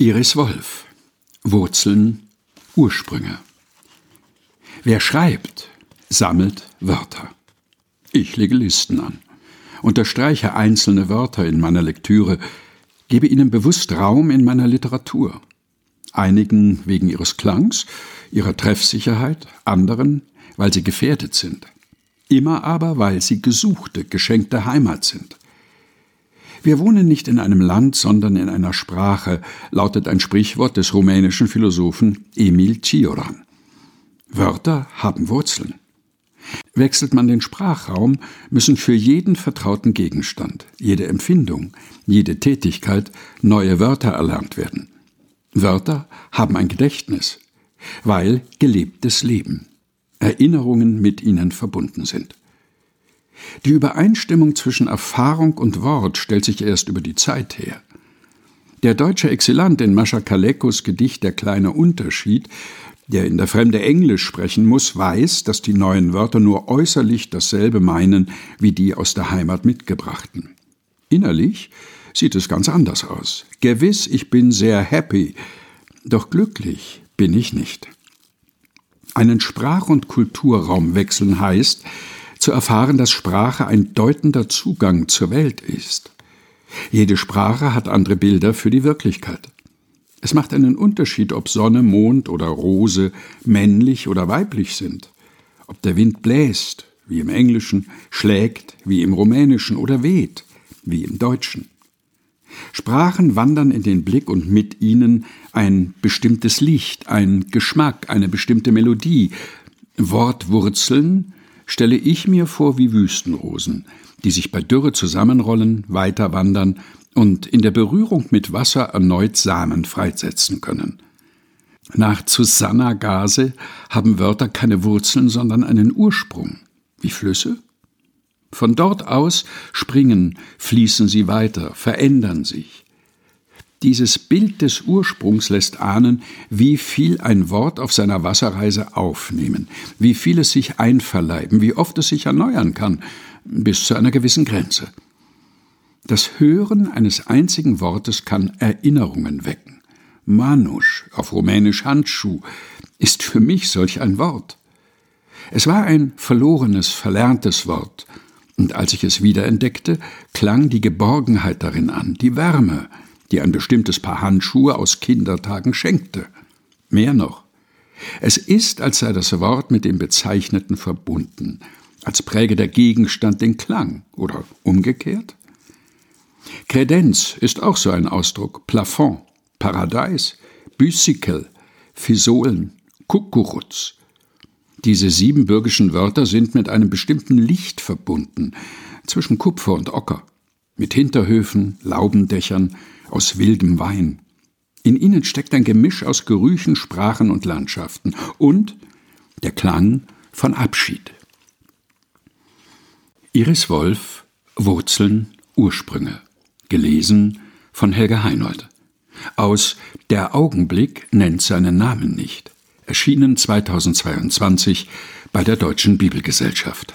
Iris Wolf Wurzeln, Ursprünge. Wer schreibt, sammelt Wörter. Ich lege Listen an, unterstreiche einzelne Wörter in meiner Lektüre, gebe ihnen bewusst Raum in meiner Literatur. Einigen wegen ihres Klangs, ihrer Treffsicherheit, anderen, weil sie gefährdet sind. Immer aber, weil sie gesuchte, geschenkte Heimat sind. Wir wohnen nicht in einem Land, sondern in einer Sprache, lautet ein Sprichwort des rumänischen Philosophen Emil Cioran. Wörter haben Wurzeln. Wechselt man den Sprachraum, müssen für jeden vertrauten Gegenstand, jede Empfindung, jede Tätigkeit neue Wörter erlernt werden. Wörter haben ein Gedächtnis, weil gelebtes Leben, Erinnerungen mit ihnen verbunden sind. Die Übereinstimmung zwischen Erfahrung und Wort stellt sich erst über die Zeit her. Der deutsche Exilant in Mascha Kalekos Gedicht Der kleine Unterschied, der in der Fremde Englisch sprechen muss, weiß, dass die neuen Wörter nur äußerlich dasselbe meinen wie die aus der Heimat mitgebrachten. Innerlich sieht es ganz anders aus. Gewiss, ich bin sehr happy, doch glücklich bin ich nicht. Einen Sprach- und Kulturraum wechseln heißt, zu erfahren, dass Sprache ein deutender Zugang zur Welt ist. Jede Sprache hat andere Bilder für die Wirklichkeit. Es macht einen Unterschied, ob Sonne, Mond oder Rose männlich oder weiblich sind, ob der Wind bläst, wie im Englischen, schlägt, wie im Rumänischen oder weht, wie im Deutschen. Sprachen wandern in den Blick und mit ihnen ein bestimmtes Licht, ein Geschmack, eine bestimmte Melodie. Wortwurzeln stelle ich mir vor wie Wüstenrosen, die sich bei Dürre zusammenrollen, weiter wandern und in der Berührung mit Wasser erneut Samen freisetzen können. Nach Susanna Gase haben Wörter keine Wurzeln, sondern einen Ursprung, wie Flüsse. Von dort aus springen, fließen sie weiter, verändern sich. Dieses Bild des Ursprungs lässt ahnen, wie viel ein Wort auf seiner Wasserreise aufnehmen, wie viel es sich einverleiben, wie oft es sich erneuern kann, bis zu einer gewissen Grenze. Das Hören eines einzigen Wortes kann Erinnerungen wecken. Manusch, auf Rumänisch Handschuh, ist für mich solch ein Wort. Es war ein verlorenes, verlerntes Wort, und als ich es wiederentdeckte, klang die Geborgenheit darin an, die Wärme, die ein bestimmtes Paar Handschuhe aus Kindertagen schenkte. Mehr noch. Es ist, als sei das Wort mit dem Bezeichneten verbunden, als präge der Gegenstand den Klang oder umgekehrt. Kredenz ist auch so ein Ausdruck, Plafond, Paradeis, Büsikel, Fisolen, Kukuruz. Diese siebenbürgischen Wörter sind mit einem bestimmten Licht verbunden, zwischen Kupfer und Ocker, mit Hinterhöfen, Laubendächern, aus wildem Wein. In ihnen steckt ein Gemisch aus Gerüchen, Sprachen und Landschaften und der Klang von Abschied. Iris Wolf Wurzeln Ursprünge gelesen von Helga Heinold aus Der Augenblick nennt seinen Namen nicht erschienen 2022 bei der Deutschen Bibelgesellschaft